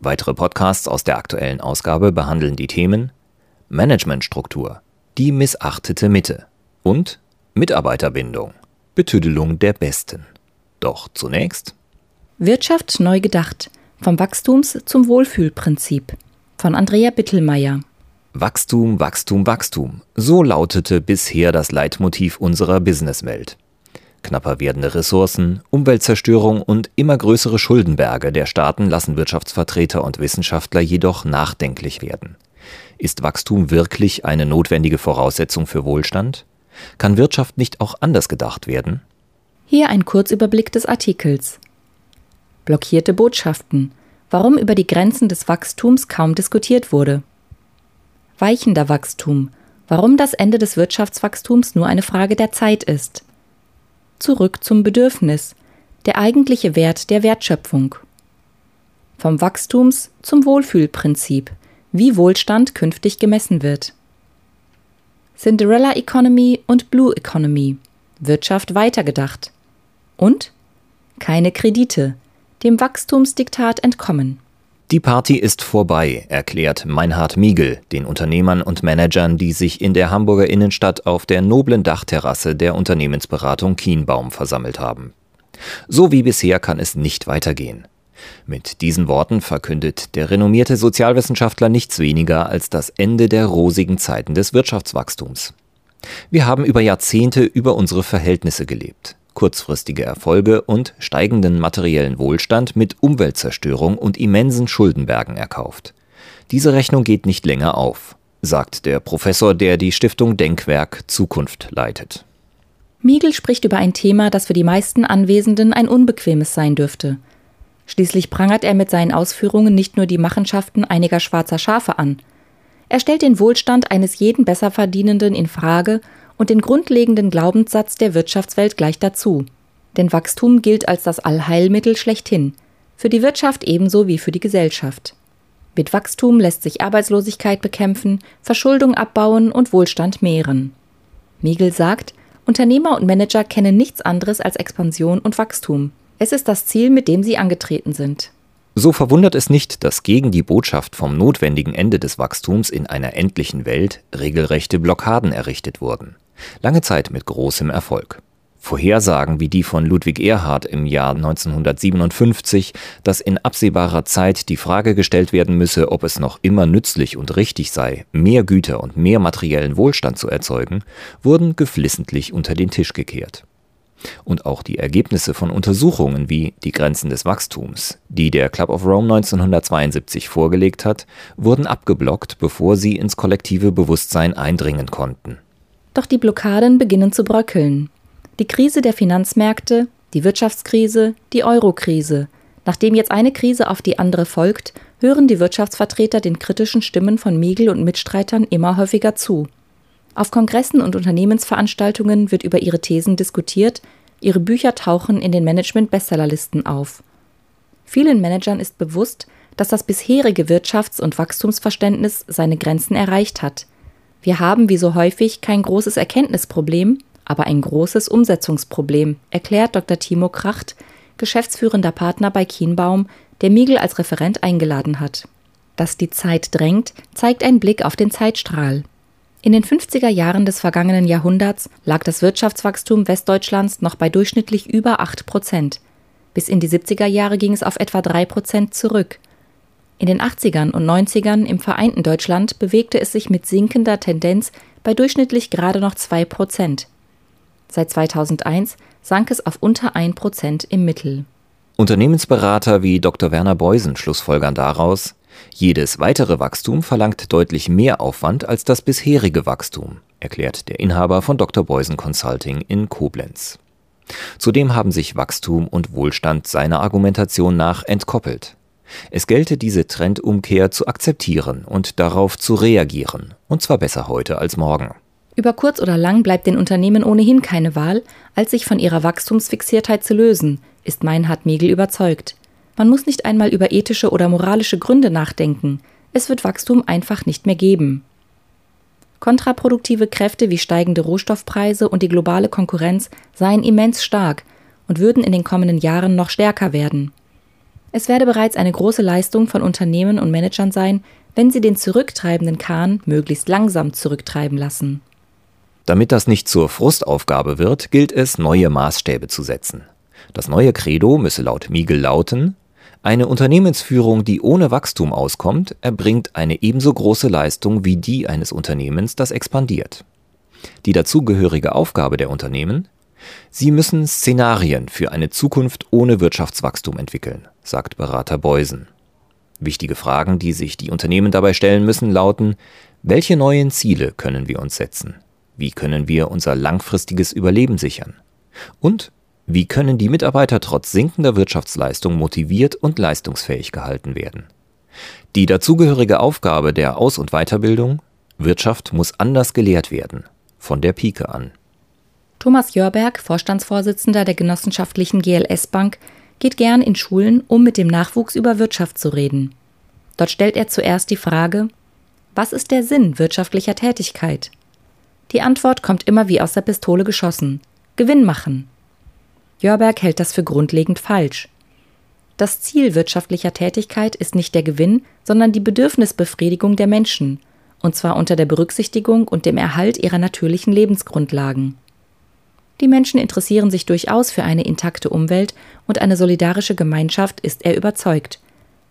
Weitere Podcasts aus der aktuellen Ausgabe behandeln die Themen Managementstruktur, die missachtete Mitte und Mitarbeiterbindung, Betüdelung der Besten. Doch zunächst Wirtschaft neu gedacht, vom Wachstums zum Wohlfühlprinzip von Andrea Bittelmeier. Wachstum, Wachstum, Wachstum. So lautete bisher das Leitmotiv unserer Businesswelt. Knapper werdende Ressourcen, Umweltzerstörung und immer größere Schuldenberge der Staaten lassen Wirtschaftsvertreter und Wissenschaftler jedoch nachdenklich werden. Ist Wachstum wirklich eine notwendige Voraussetzung für Wohlstand? Kann Wirtschaft nicht auch anders gedacht werden? Hier ein Kurzüberblick des Artikels. Blockierte Botschaften. Warum über die Grenzen des Wachstums kaum diskutiert wurde. Weichender Wachstum. Warum das Ende des Wirtschaftswachstums nur eine Frage der Zeit ist zurück zum Bedürfnis, der eigentliche Wert der Wertschöpfung. Vom Wachstums zum Wohlfühlprinzip, wie Wohlstand künftig gemessen wird. Cinderella Economy und Blue Economy, Wirtschaft weitergedacht. Und keine Kredite, dem Wachstumsdiktat entkommen. Die Party ist vorbei, erklärt Meinhard Miegel den Unternehmern und Managern, die sich in der Hamburger Innenstadt auf der noblen Dachterrasse der Unternehmensberatung Kienbaum versammelt haben. So wie bisher kann es nicht weitergehen. Mit diesen Worten verkündet der renommierte Sozialwissenschaftler nichts weniger als das Ende der rosigen Zeiten des Wirtschaftswachstums. Wir haben über Jahrzehnte über unsere Verhältnisse gelebt kurzfristige Erfolge und steigenden materiellen Wohlstand mit Umweltzerstörung und immensen Schuldenbergen erkauft. Diese Rechnung geht nicht länger auf, sagt der Professor, der die Stiftung Denkwerk Zukunft leitet. Miegel spricht über ein Thema, das für die meisten Anwesenden ein unbequemes sein dürfte. Schließlich prangert er mit seinen Ausführungen nicht nur die Machenschaften einiger schwarzer Schafe an. Er stellt den Wohlstand eines jeden Besserverdienenden in Frage und den grundlegenden Glaubenssatz der Wirtschaftswelt gleich dazu. Denn Wachstum gilt als das Allheilmittel schlechthin, für die Wirtschaft ebenso wie für die Gesellschaft. Mit Wachstum lässt sich Arbeitslosigkeit bekämpfen, Verschuldung abbauen und Wohlstand mehren. Miegel sagt, Unternehmer und Manager kennen nichts anderes als Expansion und Wachstum. Es ist das Ziel, mit dem sie angetreten sind. So verwundert es nicht, dass gegen die Botschaft vom notwendigen Ende des Wachstums in einer endlichen Welt regelrechte Blockaden errichtet wurden. Lange Zeit mit großem Erfolg. Vorhersagen wie die von Ludwig Erhard im Jahr 1957, dass in absehbarer Zeit die Frage gestellt werden müsse, ob es noch immer nützlich und richtig sei, mehr Güter und mehr materiellen Wohlstand zu erzeugen, wurden geflissentlich unter den Tisch gekehrt. Und auch die Ergebnisse von Untersuchungen wie die Grenzen des Wachstums, die der Club of Rome 1972 vorgelegt hat, wurden abgeblockt, bevor sie ins kollektive Bewusstsein eindringen konnten. Doch die Blockaden beginnen zu bröckeln. Die Krise der Finanzmärkte, die Wirtschaftskrise, die Eurokrise. Nachdem jetzt eine Krise auf die andere folgt, hören die Wirtschaftsvertreter den kritischen Stimmen von Miegel und Mitstreitern immer häufiger zu. Auf Kongressen und Unternehmensveranstaltungen wird über ihre Thesen diskutiert, ihre Bücher tauchen in den Management-Bestsellerlisten auf. Vielen Managern ist bewusst, dass das bisherige Wirtschafts- und Wachstumsverständnis seine Grenzen erreicht hat – wir haben wie so häufig kein großes Erkenntnisproblem, aber ein großes Umsetzungsproblem, erklärt Dr. Timo Kracht, geschäftsführender Partner bei Kienbaum, der Miegel als Referent eingeladen hat. Dass die Zeit drängt, zeigt ein Blick auf den Zeitstrahl. In den 50er Jahren des vergangenen Jahrhunderts lag das Wirtschaftswachstum Westdeutschlands noch bei durchschnittlich über 8 Prozent. Bis in die 70er Jahre ging es auf etwa 3 Prozent zurück. In den 80ern und 90ern im vereinten Deutschland bewegte es sich mit sinkender Tendenz bei durchschnittlich gerade noch 2 Prozent. Seit 2001 sank es auf unter 1 Prozent im Mittel. Unternehmensberater wie Dr. Werner Beusen schlussfolgern daraus, jedes weitere Wachstum verlangt deutlich mehr Aufwand als das bisherige Wachstum, erklärt der Inhaber von Dr. Beusen Consulting in Koblenz. Zudem haben sich Wachstum und Wohlstand seiner Argumentation nach entkoppelt. Es gelte diese Trendumkehr zu akzeptieren und darauf zu reagieren, und zwar besser heute als morgen. Über kurz oder lang bleibt den Unternehmen ohnehin keine Wahl, als sich von ihrer Wachstumsfixiertheit zu lösen, ist Meinhard Megel überzeugt. Man muss nicht einmal über ethische oder moralische Gründe nachdenken. Es wird Wachstum einfach nicht mehr geben. Kontraproduktive Kräfte wie steigende Rohstoffpreise und die globale Konkurrenz seien immens stark und würden in den kommenden Jahren noch stärker werden. Es werde bereits eine große Leistung von Unternehmen und Managern sein, wenn sie den zurücktreibenden Kahn möglichst langsam zurücktreiben lassen. Damit das nicht zur Frustaufgabe wird, gilt es, neue Maßstäbe zu setzen. Das neue Credo müsse laut Miegel lauten, eine Unternehmensführung, die ohne Wachstum auskommt, erbringt eine ebenso große Leistung wie die eines Unternehmens, das expandiert. Die dazugehörige Aufgabe der Unternehmen Sie müssen Szenarien für eine Zukunft ohne Wirtschaftswachstum entwickeln, sagt Berater Beusen. Wichtige Fragen, die sich die Unternehmen dabei stellen müssen, lauten, welche neuen Ziele können wir uns setzen? Wie können wir unser langfristiges Überleben sichern? Und wie können die Mitarbeiter trotz sinkender Wirtschaftsleistung motiviert und leistungsfähig gehalten werden? Die dazugehörige Aufgabe der Aus- und Weiterbildung Wirtschaft muss anders gelehrt werden, von der Pike an. Thomas Jörberg, Vorstandsvorsitzender der genossenschaftlichen GLS Bank, geht gern in Schulen, um mit dem Nachwuchs über Wirtschaft zu reden. Dort stellt er zuerst die Frage, was ist der Sinn wirtschaftlicher Tätigkeit? Die Antwort kommt immer wie aus der Pistole geschossen. Gewinn machen. Jörberg hält das für grundlegend falsch. Das Ziel wirtschaftlicher Tätigkeit ist nicht der Gewinn, sondern die Bedürfnisbefriedigung der Menschen, und zwar unter der Berücksichtigung und dem Erhalt ihrer natürlichen Lebensgrundlagen. Die Menschen interessieren sich durchaus für eine intakte Umwelt und eine solidarische Gemeinschaft, ist er überzeugt.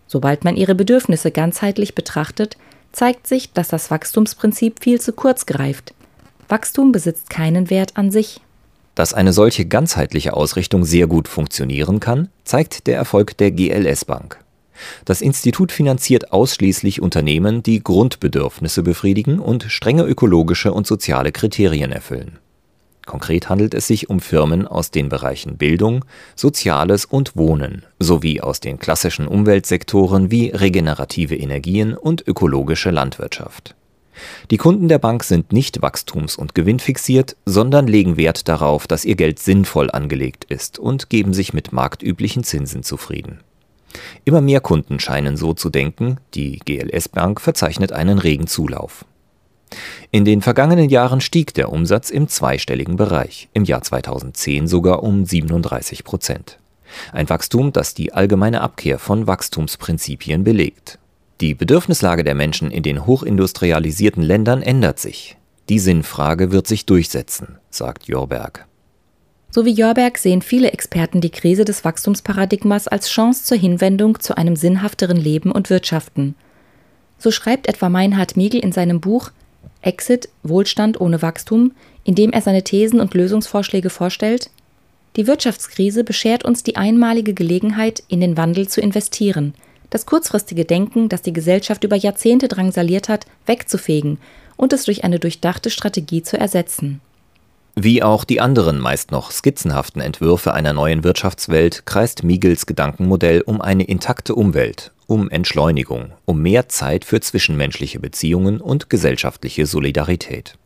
Sobald man ihre Bedürfnisse ganzheitlich betrachtet, zeigt sich, dass das Wachstumsprinzip viel zu kurz greift. Wachstum besitzt keinen Wert an sich. Dass eine solche ganzheitliche Ausrichtung sehr gut funktionieren kann, zeigt der Erfolg der GLS Bank. Das Institut finanziert ausschließlich Unternehmen, die Grundbedürfnisse befriedigen und strenge ökologische und soziale Kriterien erfüllen. Konkret handelt es sich um Firmen aus den Bereichen Bildung, Soziales und Wohnen sowie aus den klassischen Umweltsektoren wie regenerative Energien und ökologische Landwirtschaft. Die Kunden der Bank sind nicht wachstums- und gewinnfixiert, sondern legen Wert darauf, dass ihr Geld sinnvoll angelegt ist und geben sich mit marktüblichen Zinsen zufrieden. Immer mehr Kunden scheinen so zu denken, die GLS Bank verzeichnet einen regen Zulauf. In den vergangenen Jahren stieg der Umsatz im zweistelligen Bereich, im Jahr 2010 sogar um 37 Prozent. Ein Wachstum, das die allgemeine Abkehr von Wachstumsprinzipien belegt. Die Bedürfnislage der Menschen in den hochindustrialisierten Ländern ändert sich. Die Sinnfrage wird sich durchsetzen, sagt Jorberg. So wie Jorberg sehen viele Experten die Krise des Wachstumsparadigmas als Chance zur Hinwendung zu einem sinnhafteren Leben und Wirtschaften. So schreibt etwa Meinhard Miegel in seinem Buch Exit Wohlstand ohne Wachstum, indem er seine Thesen und Lösungsvorschläge vorstellt? Die Wirtschaftskrise beschert uns die einmalige Gelegenheit, in den Wandel zu investieren, das kurzfristige Denken, das die Gesellschaft über Jahrzehnte drangsaliert hat, wegzufegen und es durch eine durchdachte Strategie zu ersetzen. Wie auch die anderen meist noch skizzenhaften Entwürfe einer neuen Wirtschaftswelt kreist Miegels Gedankenmodell um eine intakte Umwelt, um Entschleunigung, um mehr Zeit für zwischenmenschliche Beziehungen und gesellschaftliche Solidarität.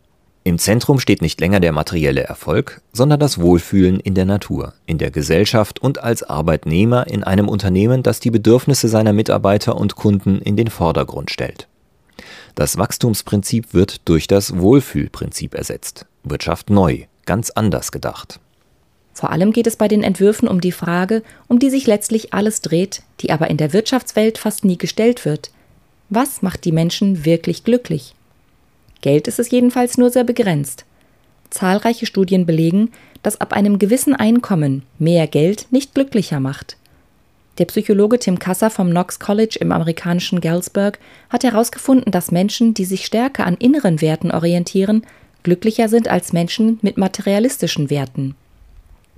Im Zentrum steht nicht länger der materielle Erfolg, sondern das Wohlfühlen in der Natur, in der Gesellschaft und als Arbeitnehmer in einem Unternehmen, das die Bedürfnisse seiner Mitarbeiter und Kunden in den Vordergrund stellt. Das Wachstumsprinzip wird durch das Wohlfühlprinzip ersetzt. Wirtschaft neu, ganz anders gedacht. Vor allem geht es bei den Entwürfen um die Frage, um die sich letztlich alles dreht, die aber in der Wirtschaftswelt fast nie gestellt wird. Was macht die Menschen wirklich glücklich? Geld ist es jedenfalls nur sehr begrenzt. Zahlreiche Studien belegen, dass ab einem gewissen Einkommen mehr Geld nicht glücklicher macht. Der Psychologe Tim Kasser vom Knox College im amerikanischen Galesburg hat herausgefunden, dass Menschen, die sich stärker an inneren Werten orientieren, glücklicher sind als Menschen mit materialistischen Werten.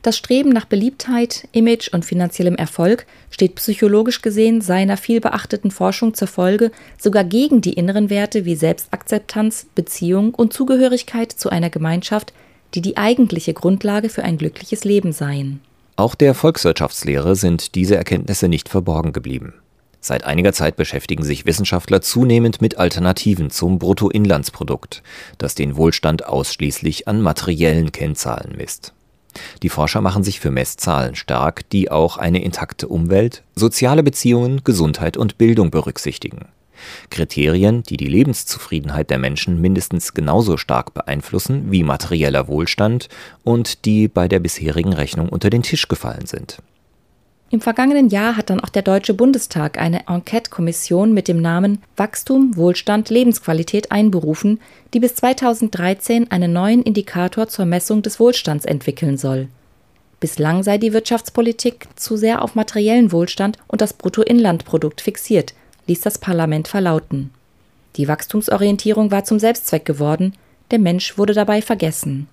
Das Streben nach Beliebtheit, Image und finanziellem Erfolg steht psychologisch gesehen seiner vielbeachteten Forschung zur Folge sogar gegen die inneren Werte wie Selbstakzeptanz, Beziehung und Zugehörigkeit zu einer Gemeinschaft, die die eigentliche Grundlage für ein glückliches Leben seien. Auch der Volkswirtschaftslehre sind diese Erkenntnisse nicht verborgen geblieben. Seit einiger Zeit beschäftigen sich Wissenschaftler zunehmend mit Alternativen zum Bruttoinlandsprodukt, das den Wohlstand ausschließlich an materiellen Kennzahlen misst. Die Forscher machen sich für Messzahlen stark, die auch eine intakte Umwelt, soziale Beziehungen, Gesundheit und Bildung berücksichtigen. Kriterien, die die Lebenszufriedenheit der Menschen mindestens genauso stark beeinflussen wie materieller Wohlstand und die bei der bisherigen Rechnung unter den Tisch gefallen sind. Im vergangenen Jahr hat dann auch der Deutsche Bundestag eine Enquete-Kommission mit dem Namen Wachstum, Wohlstand, Lebensqualität einberufen, die bis 2013 einen neuen Indikator zur Messung des Wohlstands entwickeln soll. Bislang sei die Wirtschaftspolitik zu sehr auf materiellen Wohlstand und das Bruttoinlandprodukt fixiert, ließ das Parlament verlauten. Die Wachstumsorientierung war zum Selbstzweck geworden, der Mensch wurde dabei vergessen.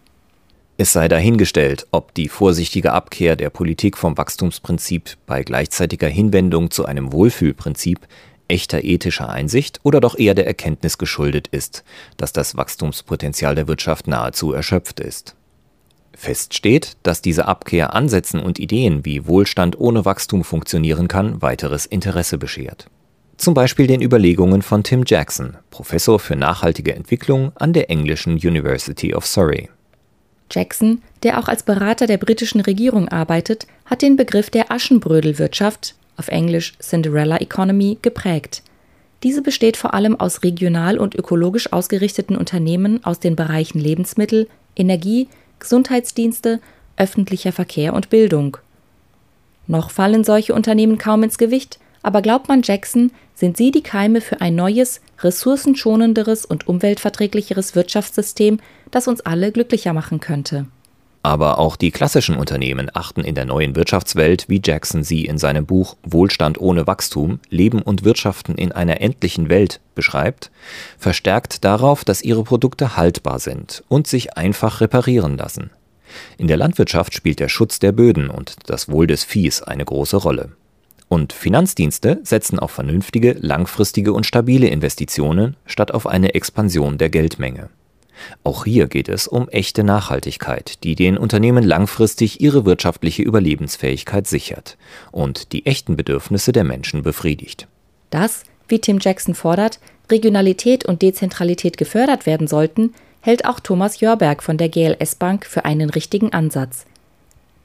Es sei dahingestellt, ob die vorsichtige Abkehr der Politik vom Wachstumsprinzip bei gleichzeitiger Hinwendung zu einem Wohlfühlprinzip echter ethischer Einsicht oder doch eher der Erkenntnis geschuldet ist, dass das Wachstumspotenzial der Wirtschaft nahezu erschöpft ist. Fest steht, dass diese Abkehr Ansätzen und Ideen, wie Wohlstand ohne Wachstum funktionieren kann, weiteres Interesse beschert. Zum Beispiel den Überlegungen von Tim Jackson, Professor für nachhaltige Entwicklung an der englischen University of Surrey. Jackson, der auch als Berater der britischen Regierung arbeitet, hat den Begriff der Aschenbrödelwirtschaft, auf Englisch Cinderella Economy, geprägt. Diese besteht vor allem aus regional und ökologisch ausgerichteten Unternehmen aus den Bereichen Lebensmittel, Energie, Gesundheitsdienste, öffentlicher Verkehr und Bildung. Noch fallen solche Unternehmen kaum ins Gewicht, aber glaubt man Jackson, sind sie die Keime für ein neues, ressourcenschonenderes und umweltverträglicheres Wirtschaftssystem, das uns alle glücklicher machen könnte. Aber auch die klassischen Unternehmen achten in der neuen Wirtschaftswelt, wie Jackson sie in seinem Buch Wohlstand ohne Wachstum, Leben und Wirtschaften in einer endlichen Welt beschreibt, verstärkt darauf, dass ihre Produkte haltbar sind und sich einfach reparieren lassen. In der Landwirtschaft spielt der Schutz der Böden und das Wohl des Viehs eine große Rolle. Und Finanzdienste setzen auf vernünftige, langfristige und stabile Investitionen statt auf eine Expansion der Geldmenge. Auch hier geht es um echte Nachhaltigkeit, die den Unternehmen langfristig ihre wirtschaftliche Überlebensfähigkeit sichert und die echten Bedürfnisse der Menschen befriedigt. Dass, wie Tim Jackson fordert, Regionalität und Dezentralität gefördert werden sollten, hält auch Thomas Jörberg von der GLS Bank für einen richtigen Ansatz.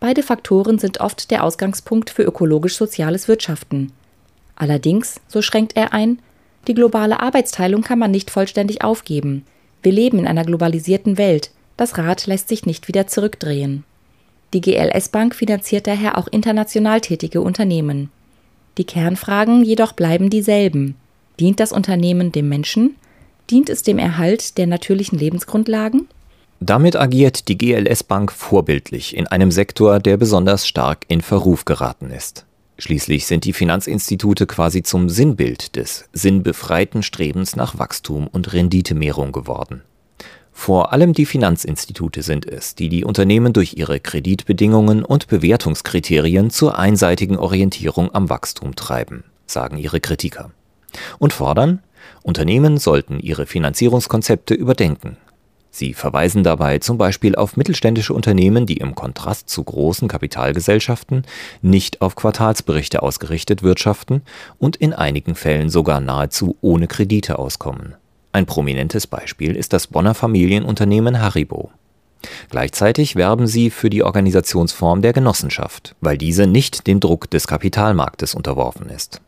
Beide Faktoren sind oft der Ausgangspunkt für ökologisch-soziales Wirtschaften. Allerdings, so schränkt er ein, die globale Arbeitsteilung kann man nicht vollständig aufgeben. Wir leben in einer globalisierten Welt. Das Rad lässt sich nicht wieder zurückdrehen. Die GLS Bank finanziert daher auch international tätige Unternehmen. Die Kernfragen jedoch bleiben dieselben. Dient das Unternehmen dem Menschen? Dient es dem Erhalt der natürlichen Lebensgrundlagen? Damit agiert die GLS Bank vorbildlich in einem Sektor, der besonders stark in Verruf geraten ist. Schließlich sind die Finanzinstitute quasi zum Sinnbild des sinnbefreiten Strebens nach Wachstum und Renditemehrung geworden. Vor allem die Finanzinstitute sind es, die die Unternehmen durch ihre Kreditbedingungen und Bewertungskriterien zur einseitigen Orientierung am Wachstum treiben, sagen ihre Kritiker. Und fordern, Unternehmen sollten ihre Finanzierungskonzepte überdenken Sie verweisen dabei zum Beispiel auf mittelständische Unternehmen, die im Kontrast zu großen Kapitalgesellschaften nicht auf Quartalsberichte ausgerichtet wirtschaften und in einigen Fällen sogar nahezu ohne Kredite auskommen. Ein prominentes Beispiel ist das Bonner Familienunternehmen Haribo. Gleichzeitig werben sie für die Organisationsform der Genossenschaft, weil diese nicht dem Druck des Kapitalmarktes unterworfen ist.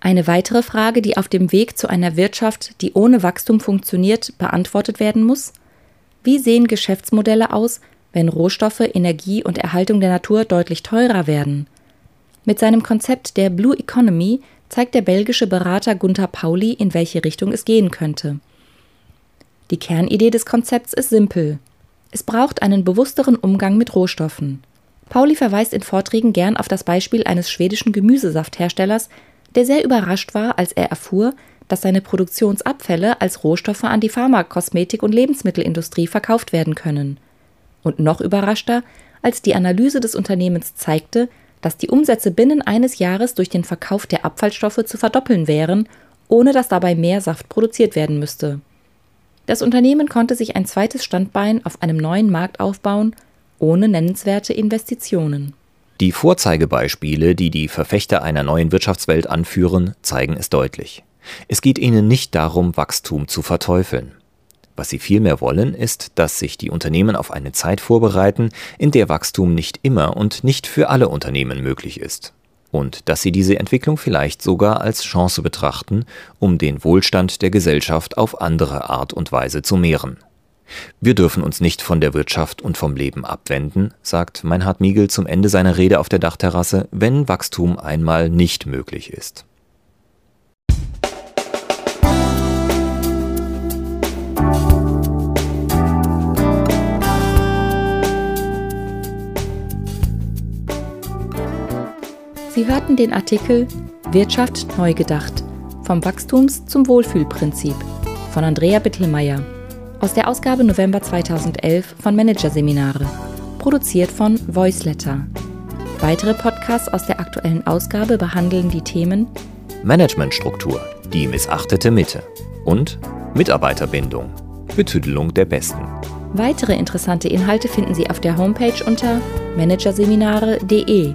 Eine weitere Frage, die auf dem Weg zu einer Wirtschaft, die ohne Wachstum funktioniert, beantwortet werden muss, wie sehen Geschäftsmodelle aus, wenn Rohstoffe, Energie und Erhaltung der Natur deutlich teurer werden? Mit seinem Konzept der Blue Economy zeigt der belgische Berater Gunther Pauli, in welche Richtung es gehen könnte. Die Kernidee des Konzepts ist simpel. Es braucht einen bewussteren Umgang mit Rohstoffen. Pauli verweist in Vorträgen gern auf das Beispiel eines schwedischen Gemüsesaftherstellers, der sehr überrascht war, als er erfuhr, dass seine Produktionsabfälle als Rohstoffe an die Pharma-, Kosmetik- und Lebensmittelindustrie verkauft werden können. Und noch überraschter, als die Analyse des Unternehmens zeigte, dass die Umsätze binnen eines Jahres durch den Verkauf der Abfallstoffe zu verdoppeln wären, ohne dass dabei mehr Saft produziert werden müsste. Das Unternehmen konnte sich ein zweites Standbein auf einem neuen Markt aufbauen, ohne nennenswerte Investitionen. Die Vorzeigebeispiele, die die Verfechter einer neuen Wirtschaftswelt anführen, zeigen es deutlich. Es geht ihnen nicht darum, Wachstum zu verteufeln. Was sie vielmehr wollen, ist, dass sich die Unternehmen auf eine Zeit vorbereiten, in der Wachstum nicht immer und nicht für alle Unternehmen möglich ist. Und dass sie diese Entwicklung vielleicht sogar als Chance betrachten, um den Wohlstand der Gesellschaft auf andere Art und Weise zu mehren. Wir dürfen uns nicht von der Wirtschaft und vom Leben abwenden, sagt Meinhard Miegel zum Ende seiner Rede auf der Dachterrasse, wenn Wachstum einmal nicht möglich ist. Sie hörten den Artikel Wirtschaft neu gedacht vom Wachstums zum Wohlfühlprinzip von Andrea Bittelmeier aus der Ausgabe November 2011 von Managerseminare, produziert von Voiceletter. Weitere Podcasts aus der aktuellen Ausgabe behandeln die Themen Managementstruktur, die missachtete Mitte und Mitarbeiterbindung, Betüdelung der Besten. Weitere interessante Inhalte finden Sie auf der Homepage unter managerseminare.de